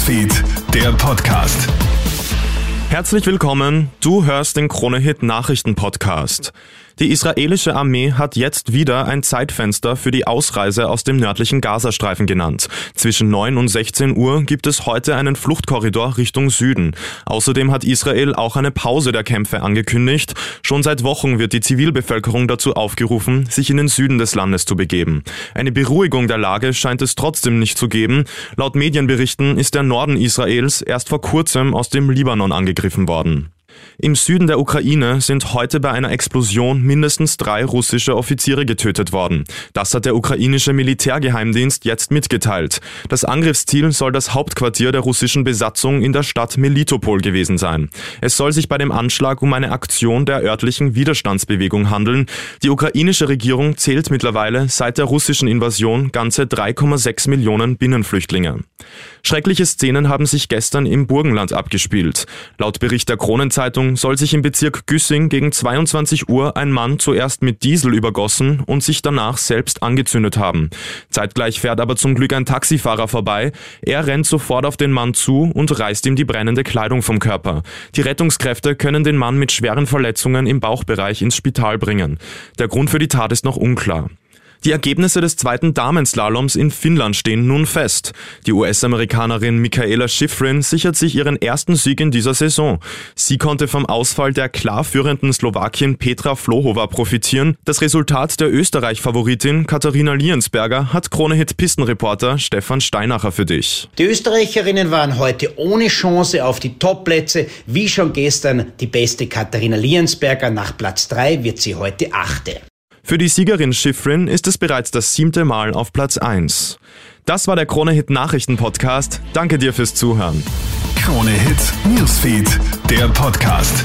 Newsfeed, der Podcast. Herzlich willkommen, du hörst den Kronehit Nachrichten Podcast. Die israelische Armee hat jetzt wieder ein Zeitfenster für die Ausreise aus dem nördlichen Gazastreifen genannt. Zwischen 9 und 16 Uhr gibt es heute einen Fluchtkorridor Richtung Süden. Außerdem hat Israel auch eine Pause der Kämpfe angekündigt. Schon seit Wochen wird die Zivilbevölkerung dazu aufgerufen, sich in den Süden des Landes zu begeben. Eine Beruhigung der Lage scheint es trotzdem nicht zu geben. Laut Medienberichten ist der Norden Israels erst vor kurzem aus dem Libanon angegriffen worden. Im Süden der Ukraine sind heute bei einer Explosion mindestens drei russische Offiziere getötet worden. Das hat der ukrainische Militärgeheimdienst jetzt mitgeteilt. Das Angriffsziel soll das Hauptquartier der russischen Besatzung in der Stadt Melitopol gewesen sein. Es soll sich bei dem Anschlag um eine Aktion der örtlichen Widerstandsbewegung handeln. Die ukrainische Regierung zählt mittlerweile seit der russischen Invasion ganze 3,6 Millionen Binnenflüchtlinge. Schreckliche Szenen haben sich gestern im Burgenland abgespielt. Laut Bericht der Kronenzeitung soll sich im Bezirk Güssing gegen 22 Uhr ein Mann zuerst mit Diesel übergossen und sich danach selbst angezündet haben. Zeitgleich fährt aber zum Glück ein Taxifahrer vorbei. Er rennt sofort auf den Mann zu und reißt ihm die brennende Kleidung vom Körper. Die Rettungskräfte können den Mann mit schweren Verletzungen im Bauchbereich ins Spital bringen. Der Grund für die Tat ist noch unklar. Die Ergebnisse des zweiten Damenslaloms in Finnland stehen nun fest. Die US-Amerikanerin Michaela Schifrin sichert sich ihren ersten Sieg in dieser Saison. Sie konnte vom Ausfall der klar führenden Slowakin Petra Flohova profitieren. Das Resultat der Österreich-Favoritin Katharina Liensberger hat Kronehit-Pistenreporter Stefan Steinacher für dich. Die Österreicherinnen waren heute ohne Chance auf die Topplätze. Wie schon gestern die beste Katharina Liensberger. Nach Platz 3 wird sie heute achte. Für die Siegerin Schifrin ist es bereits das siebte Mal auf Platz 1. Das war der Krone-Hit Nachrichten-Podcast. Danke dir fürs Zuhören. Krone Hit Newsfeed, der Podcast.